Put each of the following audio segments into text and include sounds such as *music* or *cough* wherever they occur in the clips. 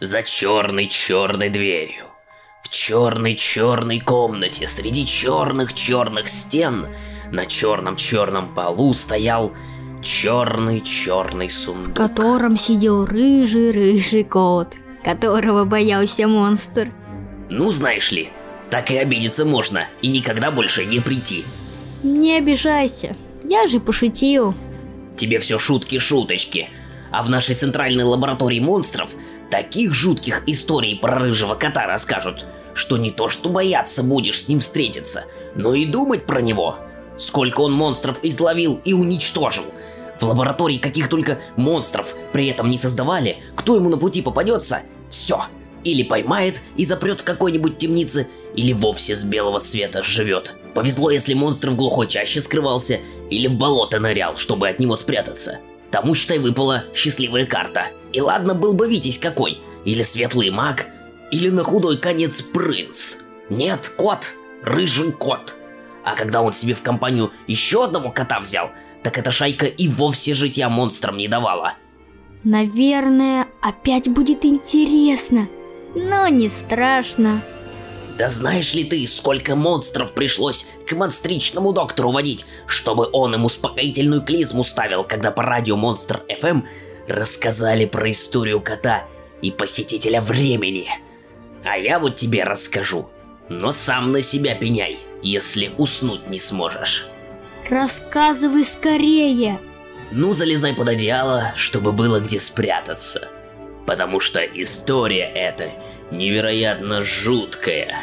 За черной-черной дверью. В черной-черной комнате среди черных-черных стен на черном-черном полу стоял черный-черный В сундук. котором сидел рыжий-рыжий кот, которого боялся монстр. Ну, знаешь ли, так и обидеться можно, и никогда больше не прийти. Не обижайся, я же пошутил. Тебе все шутки-шуточки. А в нашей центральной лаборатории монстров таких жутких историй про рыжего кота расскажут, что не то что бояться будешь с ним встретиться, но и думать про него. Сколько он монстров изловил и уничтожил. В лаборатории каких только монстров при этом не создавали, кто ему на пути попадется, все. Или поймает и запрет в какой-нибудь темнице, или вовсе с белого света живет. Повезло, если монстр в глухой чаще скрывался, или в болото нырял, чтобы от него спрятаться. Тому, считай, выпала счастливая карта. И ладно, был бы Витязь какой, или светлый маг, или на худой конец принц. Нет, кот, рыжий кот. А когда он себе в компанию еще одного кота взял, так эта шайка и вовсе житья монстрам не давала. Наверное, опять будет интересно, но не страшно. Да знаешь ли ты, сколько монстров пришлось к монстричному доктору водить, чтобы он им успокоительную клизму ставил, когда по радио Монстр FM рассказали про историю кота и посетителя времени. А я вот тебе расскажу, но сам на себя пеняй, если уснуть не сможешь. Рассказывай скорее. Ну, залезай под одеяло, чтобы было где спрятаться. Потому что история эта невероятно жуткая.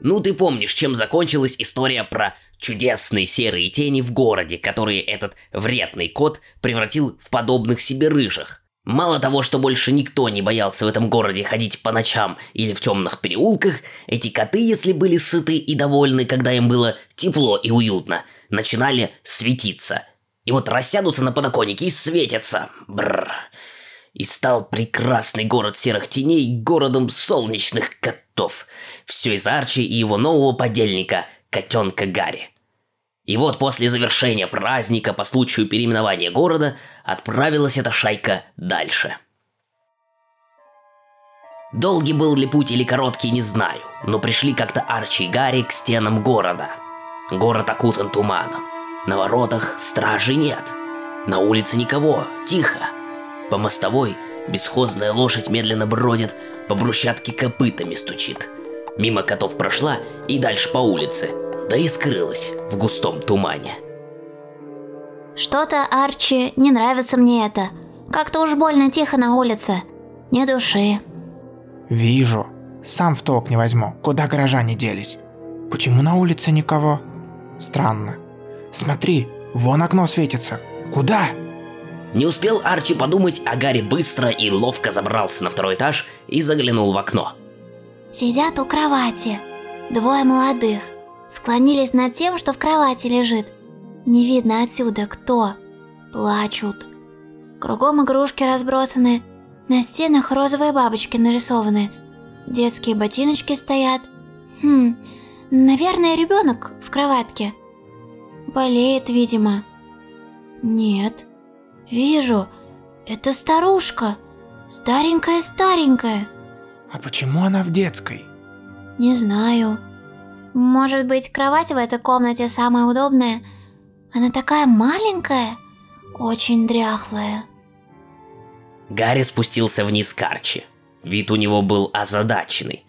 Ну, ты помнишь, чем закончилась история про чудесные серые тени в городе, которые этот вредный кот превратил в подобных себе рыжих. Мало того, что больше никто не боялся в этом городе ходить по ночам или в темных переулках, эти коты, если были сыты и довольны, когда им было тепло и уютно, начинали светиться. И вот рассядутся на подоконнике и светятся. Бррр. И стал прекрасный город серых теней городом солнечных котов. Все из Арчи и его нового подельника, котенка Гарри. И вот после завершения праздника по случаю переименования города отправилась эта шайка дальше. Долгий был ли путь или короткий, не знаю, но пришли как-то Арчи и Гарри к стенам города. Город окутан туманом. На воротах стражи нет. На улице никого, тихо. По мостовой бесхозная лошадь медленно бродит, по брусчатке копытами стучит. Мимо котов прошла и дальше по улице, да и скрылась в густом тумане. Что-то, Арчи, не нравится мне это. Как-то уж больно тихо на улице. Ни души. Вижу. Сам в толк не возьму, куда горожане делись. Почему на улице никого? Странно. Смотри, вон окно светится. Куда? Не успел Арчи подумать, а Гарри быстро и ловко забрался на второй этаж и заглянул в окно. Сидят у кровати. Двое молодых. Склонились над тем, что в кровати лежит. Не видно отсюда кто. Плачут. Кругом игрушки разбросаны. На стенах розовые бабочки нарисованы. Детские ботиночки стоят. Хм, наверное, ребенок в кроватке. Болеет, видимо. Нет. Вижу. Это старушка. Старенькая-старенькая. А почему она в детской? Не знаю. Может быть, кровать в этой комнате самая удобная? Она такая маленькая, очень дряхлая. Гарри спустился вниз к Арчи. Вид у него был озадаченный.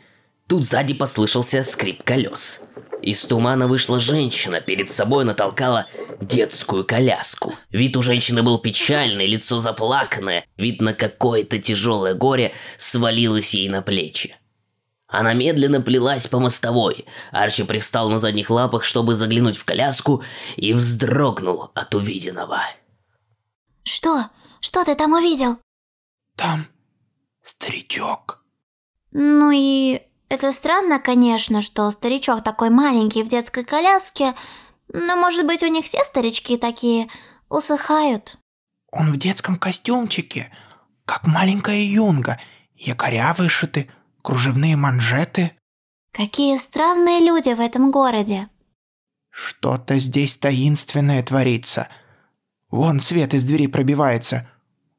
Тут сзади послышался скрип колес. Из тумана вышла женщина, перед собой натолкала детскую коляску. Вид у женщины был печальный, лицо заплаканное, видно какое-то тяжелое горе свалилось ей на плечи. Она медленно плелась по мостовой. Арчи привстал на задних лапах, чтобы заглянуть в коляску, и вздрогнул от увиденного. Что? Что ты там увидел? Там старичок. Ну и это странно, конечно, что старичок такой маленький в детской коляске, но может быть у них все старички такие усыхают. Он в детском костюмчике, как маленькая юнга. Якоря вышиты, кружевные манжеты. Какие странные люди в этом городе. Что-то здесь таинственное творится. Вон свет из двери пробивается.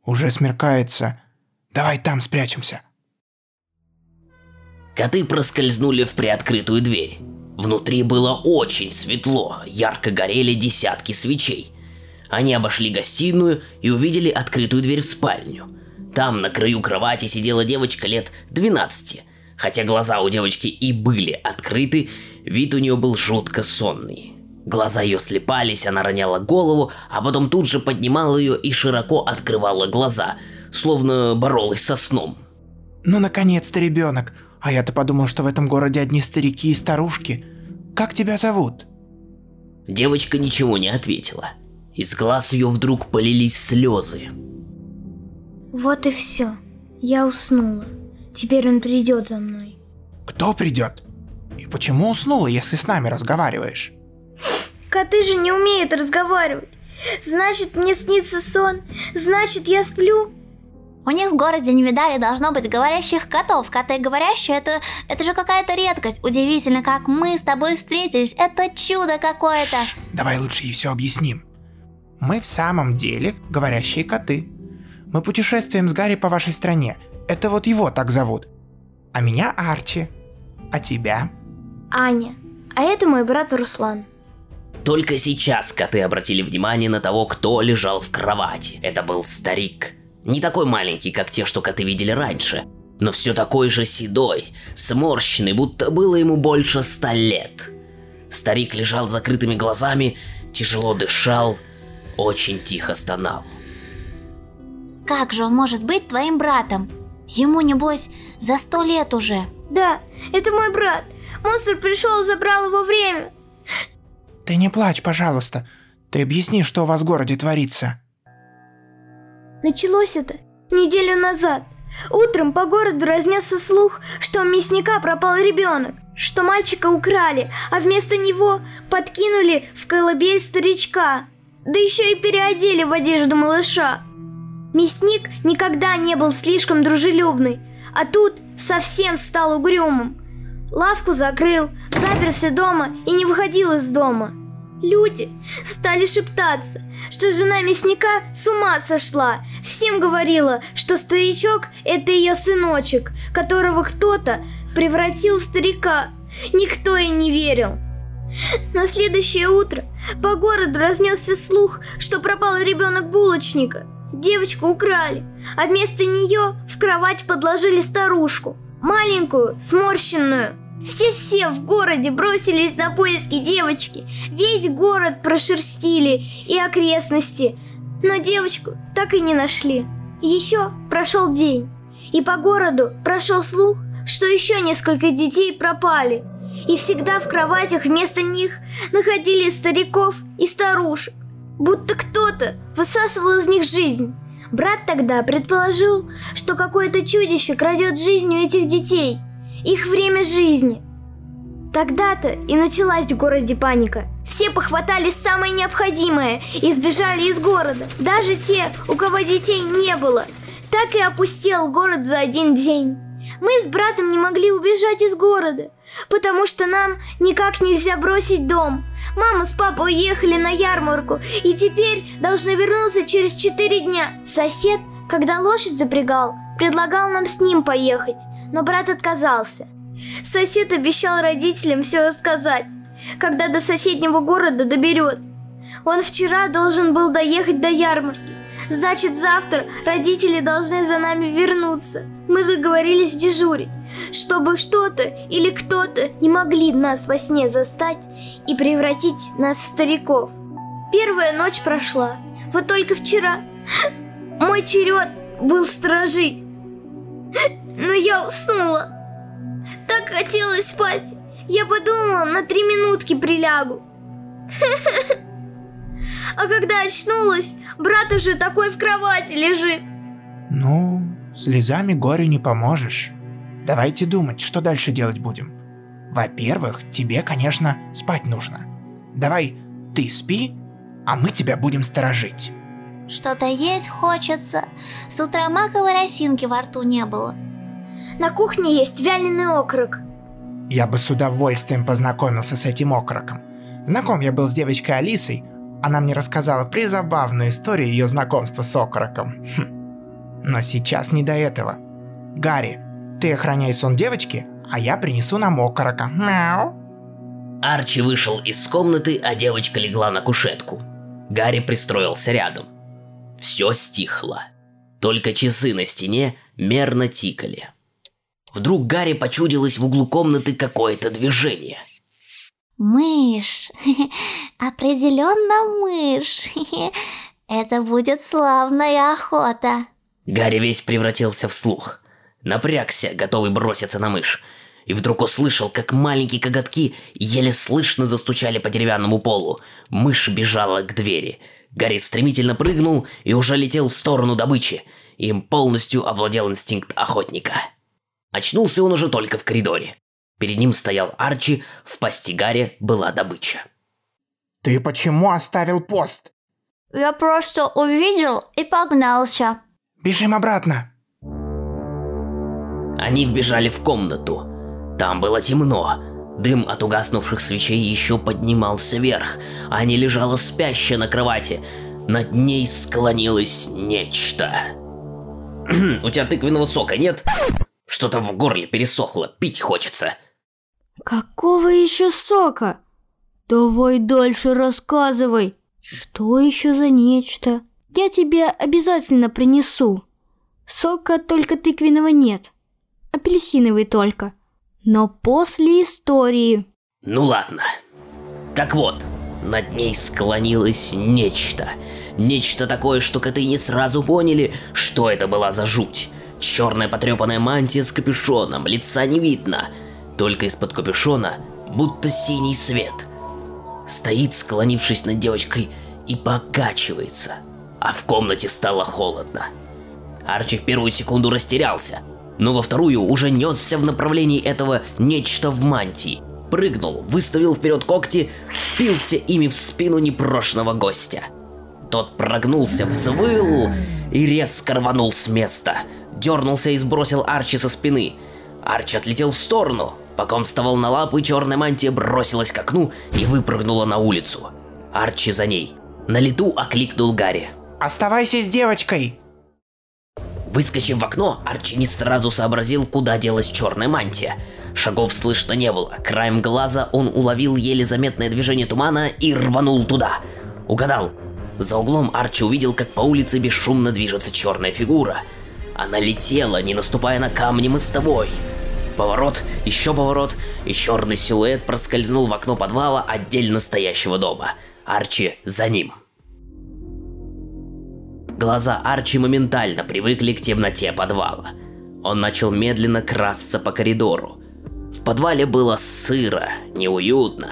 Уже смеркается. Давай там спрячемся. Коты проскользнули в приоткрытую дверь. Внутри было очень светло, ярко горели десятки свечей. Они обошли гостиную и увидели открытую дверь в спальню. Там на краю кровати сидела девочка лет 12. Хотя глаза у девочки и были открыты, вид у нее был жутко сонный. Глаза ее слепались, она роняла голову, а потом тут же поднимала ее и широко открывала глаза, словно боролась со сном. Ну, наконец-то, ребенок. А я-то подумал, что в этом городе одни старики и старушки. Как тебя зовут? Девочка ничего не ответила. Из глаз ее вдруг полились слезы. Вот и все. Я уснула. Теперь он придет за мной. Кто придет? И почему уснула, если с нами разговариваешь? Коты же не умеют разговаривать. Значит, мне снится сон. Значит, я сплю. У них в городе не видали, должно быть, говорящих котов. Коты говорящие, это, это же какая-то редкость. Удивительно, как мы с тобой встретились. Это чудо какое-то. Давай лучше ей все объясним. Мы в самом деле говорящие коты. Мы путешествуем с Гарри по вашей стране. Это вот его так зовут. А меня Арчи. А тебя? Аня. А это мой брат Руслан. Только сейчас коты обратили внимание на того, кто лежал в кровати. Это был старик. Не такой маленький, как те, что коты видели раньше, но все такой же седой, сморщенный, будто было ему больше ста лет. Старик лежал с закрытыми глазами, тяжело дышал, очень тихо стонал. Как же он может быть твоим братом? Ему, небось, за сто лет уже. Да, это мой брат. Монстр пришел и забрал его время. Ты не плачь, пожалуйста. Ты объясни, что у вас в городе творится. Началось это неделю назад. Утром по городу разнесся слух, что у мясника пропал ребенок, что мальчика украли, а вместо него подкинули в колыбель старичка, да еще и переодели в одежду малыша. Мясник никогда не был слишком дружелюбный, а тут совсем стал угрюмым. Лавку закрыл, заперся дома и не выходил из дома – Люди стали шептаться, что жена мясника с ума сошла. Всем говорила, что старичок – это ее сыночек, которого кто-то превратил в старика. Никто ей не верил. На следующее утро по городу разнесся слух, что пропал ребенок булочника. Девочку украли, а вместо нее в кровать подложили старушку. Маленькую, сморщенную. Все-все в городе бросились на поиски девочки. Весь город прошерстили и окрестности. Но девочку так и не нашли. Еще прошел день. И по городу прошел слух, что еще несколько детей пропали. И всегда в кроватях вместо них находили стариков и старушек. Будто кто-то высасывал из них жизнь. Брат тогда предположил, что какое-то чудище крадет жизнь у этих детей – их время жизни. Тогда-то и началась в городе паника. Все похватали самое необходимое и сбежали из города. Даже те, у кого детей не было. Так и опустел город за один день. Мы с братом не могли убежать из города, потому что нам никак нельзя бросить дом. Мама с папой уехали на ярмарку и теперь должны вернуться через четыре дня. Сосед, когда лошадь запрягал, предлагал нам с ним поехать, но брат отказался. Сосед обещал родителям все рассказать, когда до соседнего города доберется. Он вчера должен был доехать до ярмарки. Значит, завтра родители должны за нами вернуться. Мы договорились дежурить, чтобы что-то или кто-то не могли нас во сне застать и превратить нас в стариков. Первая ночь прошла. Вот только вчера мой черед был сторожить. Но я уснула. Так хотелось спать. Я подумала, на три минутки прилягу. *laughs* А когда очнулась, брат уже такой в кровати лежит. Ну, слезами горю не поможешь. Давайте думать, что дальше делать будем. Во-первых, тебе, конечно, спать нужно. Давай ты спи, а мы тебя будем сторожить. Что-то есть хочется. С утра маковой росинки во рту не было. На кухне есть вяленый окорок. Я бы с удовольствием познакомился с этим окороком. Знаком я был с девочкой Алисой, она мне рассказала призабавную историю ее знакомства с окороком. Хм. Но сейчас не до этого. Гарри, ты охраняй сон девочки, а я принесу нам окорока. Мяу. Арчи вышел из комнаты, а девочка легла на кушетку. Гарри пристроился рядом. Все стихло. Только часы на стене мерно тикали. Вдруг Гарри почудилось в углу комнаты какое-то движение. Мышь. *laughs* Определенно мышь. *laughs* Это будет славная охота. Гарри весь превратился в слух. Напрягся, готовый броситься на мышь. И вдруг услышал, как маленькие коготки еле слышно застучали по деревянному полу. Мышь бежала к двери. Гарри стремительно прыгнул и уже летел в сторону добычи. Им полностью овладел инстинкт охотника. Очнулся он уже только в коридоре. Перед ним стоял Арчи, в пасти Гарри была добыча. Ты почему оставил пост? Я просто увидел и погнался. Бежим обратно. Они вбежали в комнату. Там было темно. Дым от угаснувших свечей еще поднимался вверх. Аня лежала спящая на кровати. Над ней склонилось нечто. *clears throat* У тебя тыквенного сока нет? Что-то в горле пересохло, пить хочется. Какого еще сока? Давай дальше рассказывай. Что еще за нечто? Я тебе обязательно принесу. Сока только тыквенного нет. Апельсиновый только. Но после истории. Ну ладно. Так вот, над ней склонилось нечто. Нечто такое, что коты не сразу поняли, что это была за жуть. Черная потрепанная мантия с капюшоном, лица не видно. Только из-под капюшона будто синий свет. Стоит, склонившись над девочкой, и покачивается. А в комнате стало холодно. Арчи в первую секунду растерялся, но во вторую уже несся в направлении этого нечто в мантии. Прыгнул, выставил вперед когти, впился ими в спину непрошенного гостя. Тот прогнулся, взвыл и резко рванул с места. Дернулся и сбросил Арчи со спины. Арчи отлетел в сторону. Пока он вставал на лапы, черная мантия бросилась к окну и выпрыгнула на улицу. Арчи за ней. На лету окликнул Гарри. Оставайся с девочкой. Выскочив в окно, Арчи не сразу сообразил, куда делась черная мантия. Шагов слышно не было. Краем глаза он уловил еле заметное движение тумана и рванул туда. Угадал. За углом Арчи увидел, как по улице бесшумно движется черная фигура. Она летела, не наступая на камни мостовой. Поворот, еще поворот, и черный силуэт проскользнул в окно подвала отдельно стоящего дома. Арчи за ним. Глаза Арчи моментально привыкли к темноте подвала. Он начал медленно красться по коридору. В подвале было сыро, неуютно.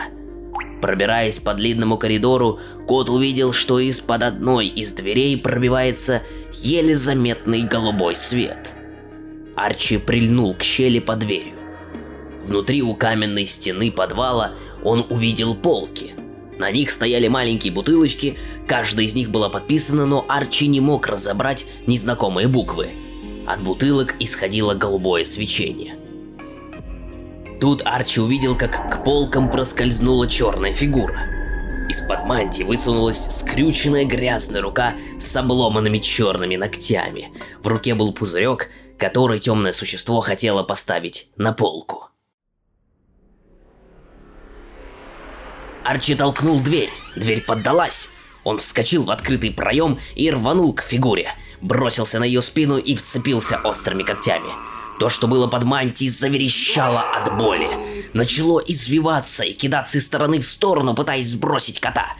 Пробираясь по длинному коридору, кот увидел, что из-под одной из дверей пробивается еле заметный голубой свет. Арчи прильнул к щели под дверью. Внутри у каменной стены подвала он увидел полки. На них стояли маленькие бутылочки, каждая из них была подписана, но Арчи не мог разобрать незнакомые буквы. От бутылок исходило голубое свечение. Тут Арчи увидел, как к полкам проскользнула черная фигура. Из-под мантии высунулась скрюченная грязная рука с обломанными черными ногтями. В руке был пузырек, который темное существо хотело поставить на полку. Арчи толкнул дверь, дверь поддалась. Он вскочил в открытый проем и рванул к фигуре, бросился на ее спину и вцепился острыми когтями. То, что было под мантией, заверещало от боли. Начало извиваться и кидаться из стороны в сторону, пытаясь сбросить кота.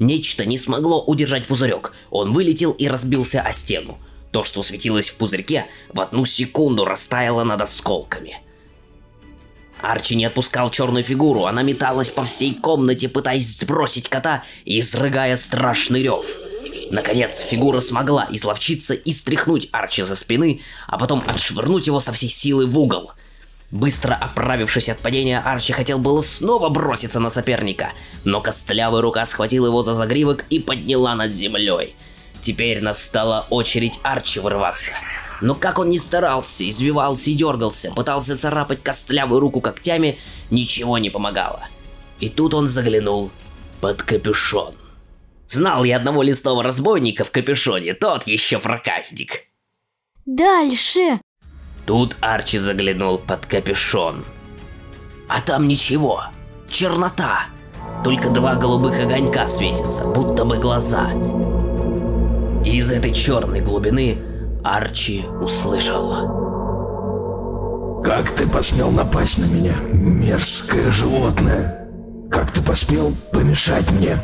Нечто не смогло удержать пузырек. Он вылетел и разбился о стену. То, что светилось в пузырьке, в одну секунду растаяло над осколками. Арчи не отпускал черную фигуру, она металась по всей комнате, пытаясь сбросить кота и изрыгая страшный рев. Наконец, фигура смогла изловчиться и стряхнуть Арчи за спины, а потом отшвырнуть его со всей силы в угол. Быстро оправившись от падения, Арчи хотел было снова броситься на соперника, но костлявая рука схватила его за загривок и подняла над землей. Теперь настала очередь Арчи вырваться. Но как он ни старался, извивался и дергался, пытался царапать костлявую руку когтями, ничего не помогало. И тут он заглянул под капюшон. Знал я одного лесного разбойника в капюшоне, тот еще проказник. Дальше. Тут Арчи заглянул под капюшон. А там ничего. Чернота. Только два голубых огонька светятся, будто бы глаза. И из этой черной глубины Арчи услышал. Как ты посмел напасть на меня, мерзкое животное? Как ты посмел помешать мне?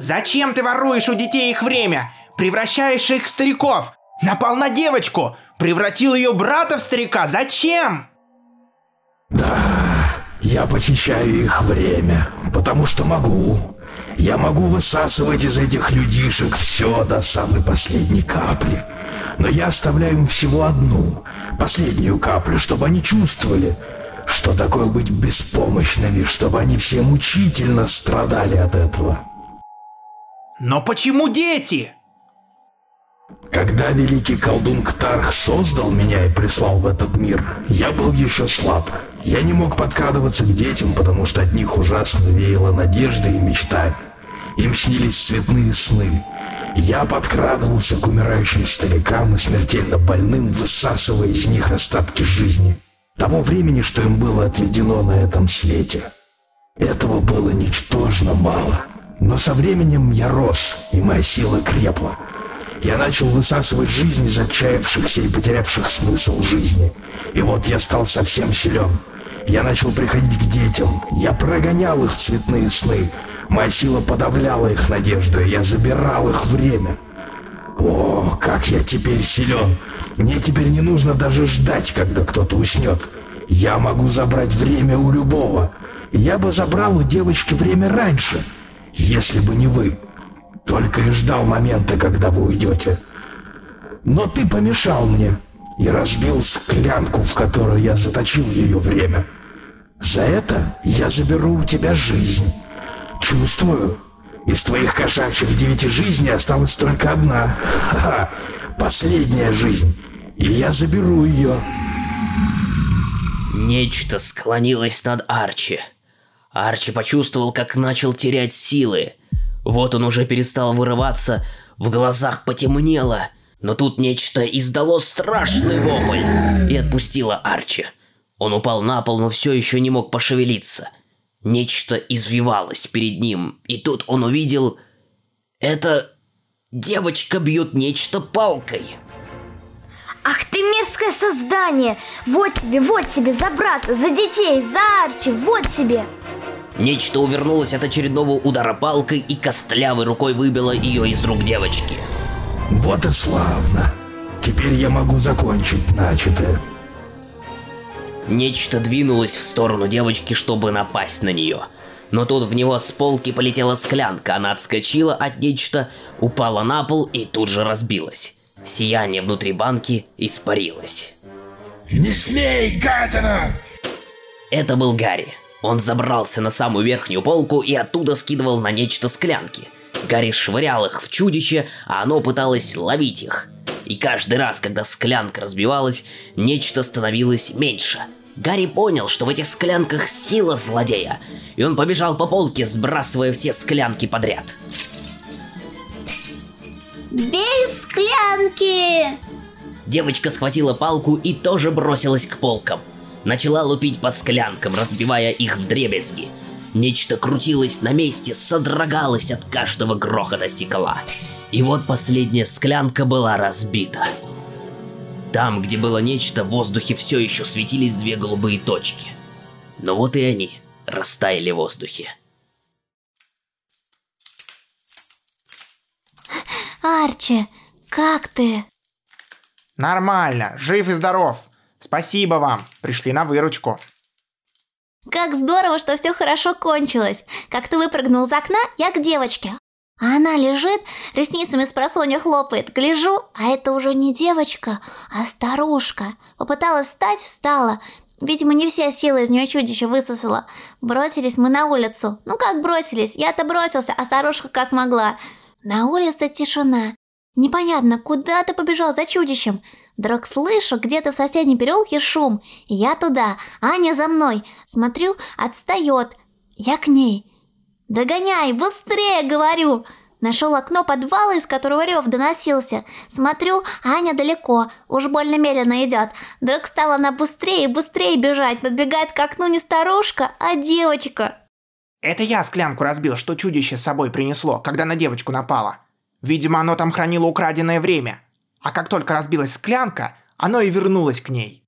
Зачем ты воруешь у детей их время? Превращаешь их в стариков? Напал на девочку? Превратил ее брата в старика? Зачем? Я похищаю их время, потому что могу. Я могу высасывать из этих людишек все до самой последней капли. Но я оставляю им всего одну, последнюю каплю, чтобы они чувствовали, что такое быть беспомощными, чтобы они все мучительно страдали от этого. Но почему дети? Когда великий колдун Ктарх создал меня и прислал в этот мир, я был еще слаб. Я не мог подкрадываться к детям, потому что от них ужасно веяло надеждой и мечтами. Им снились цветные сны. Я подкрадывался к умирающим старикам и смертельно больным, высасывая из них остатки жизни. Того времени, что им было отведено на этом свете. Этого было ничтожно мало. Но со временем я рос, и моя сила крепла. Я начал высасывать жизнь из отчаявшихся и потерявших смысл жизни. И вот я стал совсем силен. Я начал приходить к детям. Я прогонял их цветные сны. Моя сила подавляла их надежду, и я забирал их время. О, как я теперь силен! Мне теперь не нужно даже ждать, когда кто-то уснет. Я могу забрать время у любого. Я бы забрал у девочки время раньше, если бы не вы. Только и ждал момента, когда вы уйдете. Но ты помешал мне и разбил склянку, в которую я заточил ее время. За это я заберу у тебя жизнь. Чувствую, из твоих кошачьих девяти жизней осталась только одна. Ха-ха, последняя жизнь. И я заберу ее. Нечто склонилось над Арчи. Арчи почувствовал, как начал терять силы. Вот он уже перестал вырываться, в глазах потемнело, но тут нечто издало страшный вопль и отпустило Арчи. Он упал на пол, но все еще не мог пошевелиться. Нечто извивалось перед ним, и тут он увидел... Это... Девочка бьет нечто палкой. Ах ты мерзкое создание! Вот тебе, вот тебе, за брата, за детей, за Арчи, вот тебе! Нечто увернулось от очередного удара палкой и костлявой рукой выбило ее из рук девочки. Вот и славно. Теперь я могу закончить начатое. Нечто двинулось в сторону девочки, чтобы напасть на нее. Но тут в него с полки полетела склянка, она отскочила от нечто, упала на пол и тут же разбилась. Сияние внутри банки испарилось. Не смей, гадина! Это был Гарри. Он забрался на самую верхнюю полку и оттуда скидывал на нечто склянки. Гарри швырял их в чудище, а оно пыталось ловить их. И каждый раз, когда склянка разбивалась, нечто становилось меньше. Гарри понял, что в этих склянках сила злодея, и он побежал по полке, сбрасывая все склянки подряд. Бей склянки! Девочка схватила палку и тоже бросилась к полкам. Начала лупить по склянкам, разбивая их в дребезги. Нечто крутилось на месте, содрогалось от каждого грохота стекла. И вот последняя склянка была разбита. Там, где было нечто, в воздухе все еще светились две голубые точки. Но вот и они растаяли в воздухе. Арчи, как ты? Нормально, жив и здоров. Спасибо вам, пришли на выручку. Как здорово, что все хорошо кончилось. Как ты выпрыгнул из окна, я к девочке. А она лежит, ресницами с просонья хлопает. Гляжу, а это уже не девочка, а старушка. Попыталась встать, встала. Видимо, не все силы из нее чудище высосала. Бросились мы на улицу. Ну как бросились? Я-то бросился, а старушка как могла. На улице тишина. Непонятно, куда ты побежал за чудищем? Вдруг слышу где-то в соседнем переулке шум. Я туда, Аня за мной. Смотрю, отстает. Я к ней. Догоняй, быстрее, говорю. Нашел окно подвала, из которого рев доносился. Смотрю, Аня далеко, уж больно медленно идет. Вдруг стала она быстрее и быстрее бежать. Подбегает к окну не старушка, а девочка. Это я склянку разбил, что чудище с собой принесло, когда на девочку напало. Видимо, оно там хранило украденное время. А как только разбилась склянка, оно и вернулось к ней.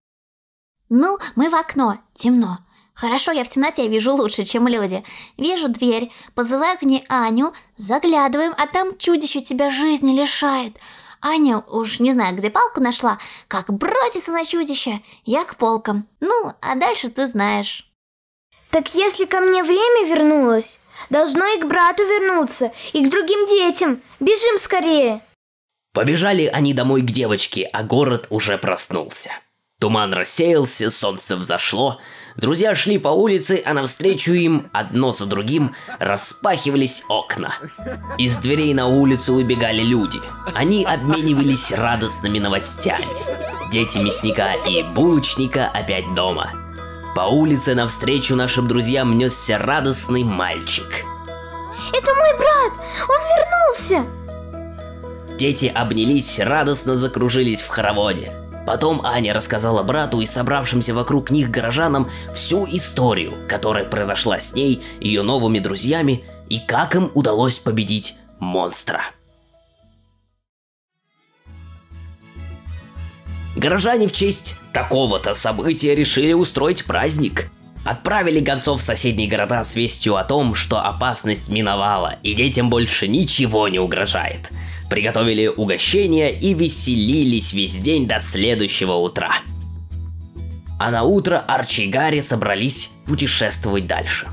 Ну, мы в окно, темно. Хорошо, я в темноте вижу лучше, чем люди. Вижу дверь, позываю к ней Аню, заглядываем, а там чудище тебя жизни лишает. Аня уж не знаю, где палку нашла, как бросится на чудище, я к полкам. Ну, а дальше ты знаешь. Так если ко мне время вернулось, должно и к брату вернуться, и к другим детям. Бежим скорее. Побежали они домой к девочке, а город уже проснулся. Туман рассеялся, солнце взошло, Друзья шли по улице, а навстречу им, одно за другим, распахивались окна. Из дверей на улицу убегали люди. Они обменивались радостными новостями. Дети мясника и булочника опять дома. По улице навстречу нашим друзьям несся радостный мальчик. Это мой брат! Он вернулся! Дети обнялись, радостно закружились в хороводе. Потом Аня рассказала брату и собравшимся вокруг них горожанам всю историю, которая произошла с ней, ее новыми друзьями, и как им удалось победить монстра. Горожане в честь такого-то события решили устроить праздник. Отправили гонцов в соседние города с вестью о том, что опасность миновала, и детям больше ничего не угрожает – приготовили угощения и веселились весь день до следующего утра. А на утро Арчи и Гарри собрались путешествовать дальше.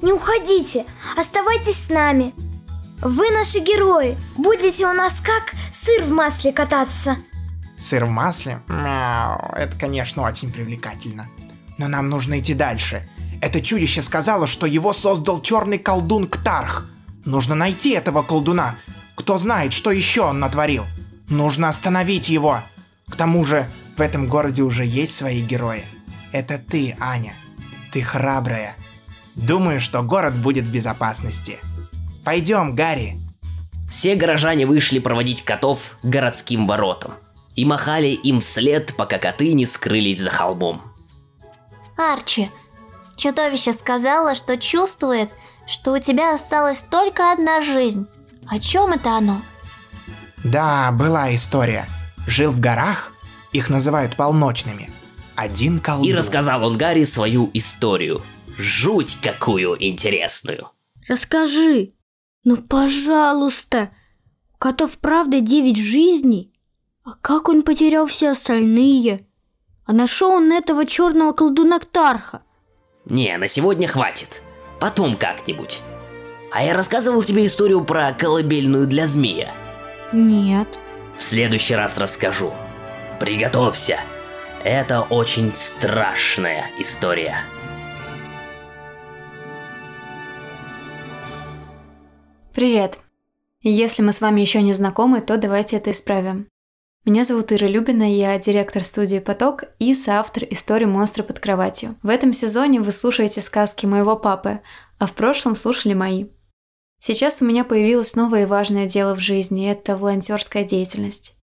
Не уходите, оставайтесь с нами. Вы наши герои, будете у нас как сыр в масле кататься. Сыр в масле? Мяу, это, конечно, очень привлекательно. Но нам нужно идти дальше. Это чудище сказало, что его создал черный колдун Ктарх. Нужно найти этого колдуна, кто знает, что еще он натворил. Нужно остановить его. К тому же, в этом городе уже есть свои герои. Это ты, Аня. Ты храбрая. Думаю, что город будет в безопасности. Пойдем, Гарри. Все горожане вышли проводить котов городским воротам и махали им вслед, пока коты не скрылись за холмом. Арчи, чудовище сказала, что чувствует, что у тебя осталась только одна жизнь. О чем это оно? Да, была история. Жил в горах, их называют полночными. Один колдун. И рассказал он Гарри свою историю. Жуть какую интересную. Расскажи. Ну, пожалуйста. У котов правда девять жизней? А как он потерял все остальные? А нашел он этого черного колдуна Ктарха? Не, на сегодня хватит. Потом как-нибудь. А я рассказывал тебе историю про колыбельную для змея? Нет. В следующий раз расскажу. Приготовься. Это очень страшная история. Привет. Если мы с вами еще не знакомы, то давайте это исправим. Меня зовут Ира Любина, я директор студии «Поток» и соавтор истории «Монстра под кроватью». В этом сезоне вы слушаете сказки моего папы, а в прошлом слушали мои. Сейчас у меня появилось новое и важное дело в жизни – это волонтерская деятельность.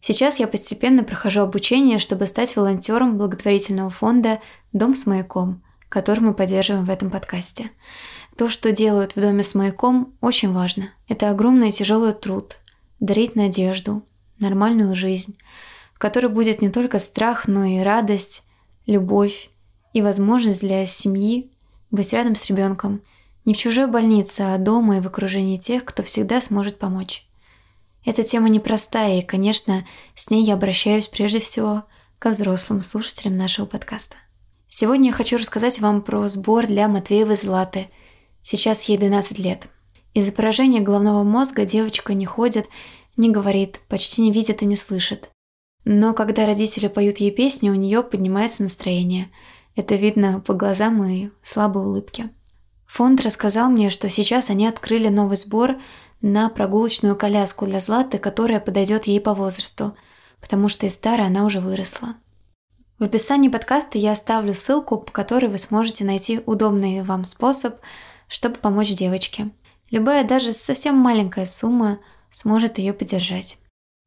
Сейчас я постепенно прохожу обучение, чтобы стать волонтером благотворительного фонда «Дом с маяком», который мы поддерживаем в этом подкасте. То, что делают в доме с маяком, очень важно. Это огромный и тяжелый труд. Дарить надежду, нормальную жизнь, в которой будет не только страх, но и радость, любовь и возможность для семьи быть рядом с ребенком – не в чужой больнице, а дома и в окружении тех, кто всегда сможет помочь. Эта тема непростая, и, конечно, с ней я обращаюсь прежде всего к взрослым слушателям нашего подкаста. Сегодня я хочу рассказать вам про сбор для Матвеевой Златы. Сейчас ей 12 лет. Из-за поражения головного мозга девочка не ходит, не говорит, почти не видит и не слышит. Но когда родители поют ей песни, у нее поднимается настроение. Это видно по глазам и слабой улыбке. Фонд рассказал мне, что сейчас они открыли новый сбор на прогулочную коляску для Златы, которая подойдет ей по возрасту, потому что из старой она уже выросла. В описании подкаста я оставлю ссылку, по которой вы сможете найти удобный вам способ, чтобы помочь девочке. Любая даже совсем маленькая сумма сможет ее поддержать.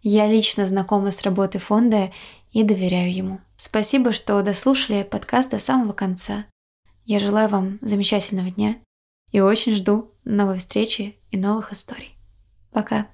Я лично знакома с работой фонда и доверяю ему. Спасибо, что дослушали подкаст до самого конца. Я желаю вам замечательного дня и очень жду новой встречи и новых историй. Пока!